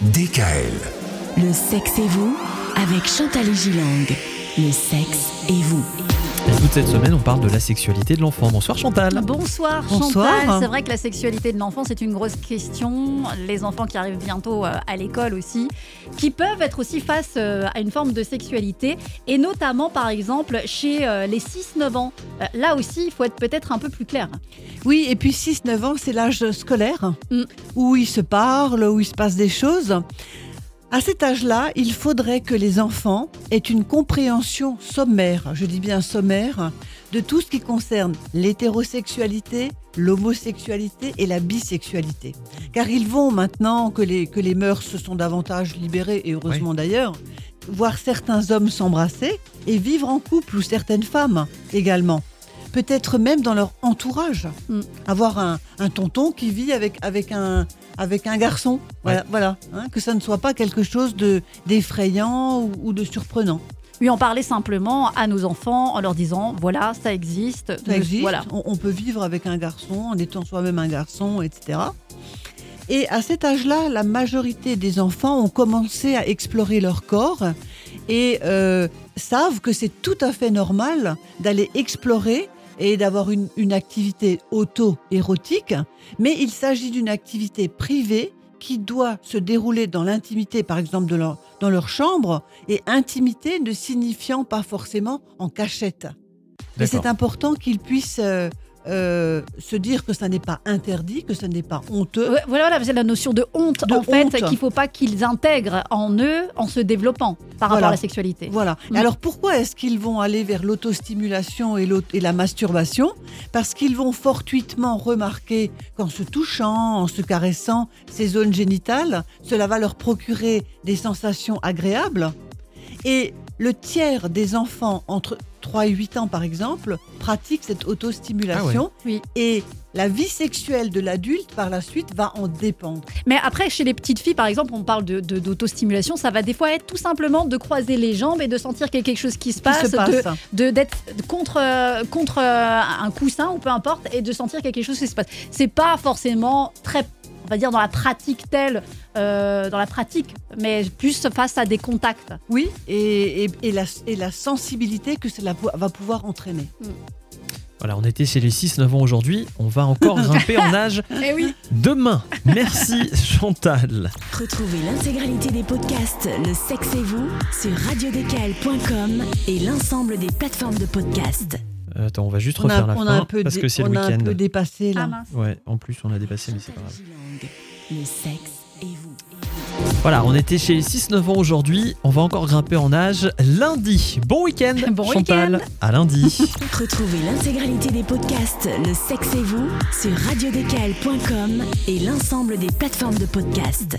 DKL. Le sexe et vous avec Chantal Gilang. Le sexe et vous. Toute cette semaine, on parle de la sexualité de l'enfant. Bonsoir Chantal. Bonsoir, Bonsoir. Chantal. C'est vrai que la sexualité de l'enfant, c'est une grosse question. Les enfants qui arrivent bientôt euh, à l'école aussi, qui peuvent être aussi face euh, à une forme de sexualité, et notamment par exemple chez euh, les 6-9 ans. Là aussi, il faut être peut-être un peu plus clair. Oui, et puis 6-9 ans, c'est l'âge scolaire, Mm. où ils se parlent, où il se passe des choses. À cet âge-là, il faudrait que les enfants aient une compréhension sommaire, je dis bien sommaire, de tout ce qui concerne l'hétérosexualité, l'homosexualité et la bisexualité. Car ils vont maintenant que les, que les mœurs se sont davantage libérées, et heureusement d'ailleurs, voir certains hommes s'embrasser et vivre en couple, ou certaines femmes également. Peut-être même dans leur entourage. Mm. Avoir un, un tonton qui vit avec, avec, un, avec un garçon. Voilà, voilà hein, que ça ne soit pas quelque chose de d'effrayant ou, ou de surprenant. Lui en parler simplement à nos enfants en leur disant voilà, ça existe. Ça existe. Voilà. On, on peut vivre avec un garçon en étant soi-même un garçon, etc. Et à cet âge-là, la majorité des enfants ont commencé à explorer leur corps et euh, savent que c'est tout à fait normal d'aller explorer et d'avoir une, une activité auto-érotique, mais il s'agit d'une activité privée qui doit se dérouler dans l'intimité, par exemple, de leur, dans leur chambre, et intimité ne signifiant pas forcément en cachette. Mais c'est important qu'ils puissent euh, euh, se dire que ça n'est pas interdit, que ça n'est pas honteux. Ouais, Voilà, voilà, c'est la notion de honte, De en fait, qu'il ne faut pas qu'ils intègrent en eux en se développant par rapport à la sexualité. Voilà. Mm. Alors pourquoi est-ce qu'ils vont aller vers l'autostimulation et, et la masturbation? Parce qu'ils vont fortuitement remarquer qu'en se touchant, en se caressant ces zones génitales, cela va leur procurer des sensations agréables. Et le tiers des enfants entre 3 et 8 ans, par exemple, pratiquent cette autostimulation. Oui. Et la vie sexuelle de l'adulte, par la suite, va en dépendre. Mais après, chez les petites filles, par exemple, on parle de- de- d'autostimulation, ça va des fois être tout simplement de croiser les jambes et de sentir qu'il y a quelque chose qui se passe, se passe. de- de d'être contre contre euh, un coussin ou peu importe et de sentir quelque chose qui se passe. C'est pas forcément très on va dire dans la pratique telle euh, dans la pratique mais plus face à des contacts. Oui, et, et- et la, et la sensibilité que cela va pouvoir entraîner. Voilà, on était chez les 6-9 ans aujourd'hui. On va encore grimper en âge Eh oui. demain. Merci Chantal. Retrouvez l'intégralité des podcasts Le sexe et vous sur radiodkl.com et l'ensemble des plateformes de podcasts. Euh, Attends, on va juste On a, refaire la on fin a un peu, parce que c'est le on a un week-end. peu dépassé là. Ah. Ouais, en plus on a dépassé, mais c'est pas grave. Le sexe et vous. Voilà, on était chez les 6-9 ans aujourd'hui. On va encore grimper en âge lundi. Bon week-end, Bon Chantal. À lundi. Retrouvez l'intégralité des podcasts Le sexe et vous sur radiodkl.com et l'ensemble des plateformes de podcasts.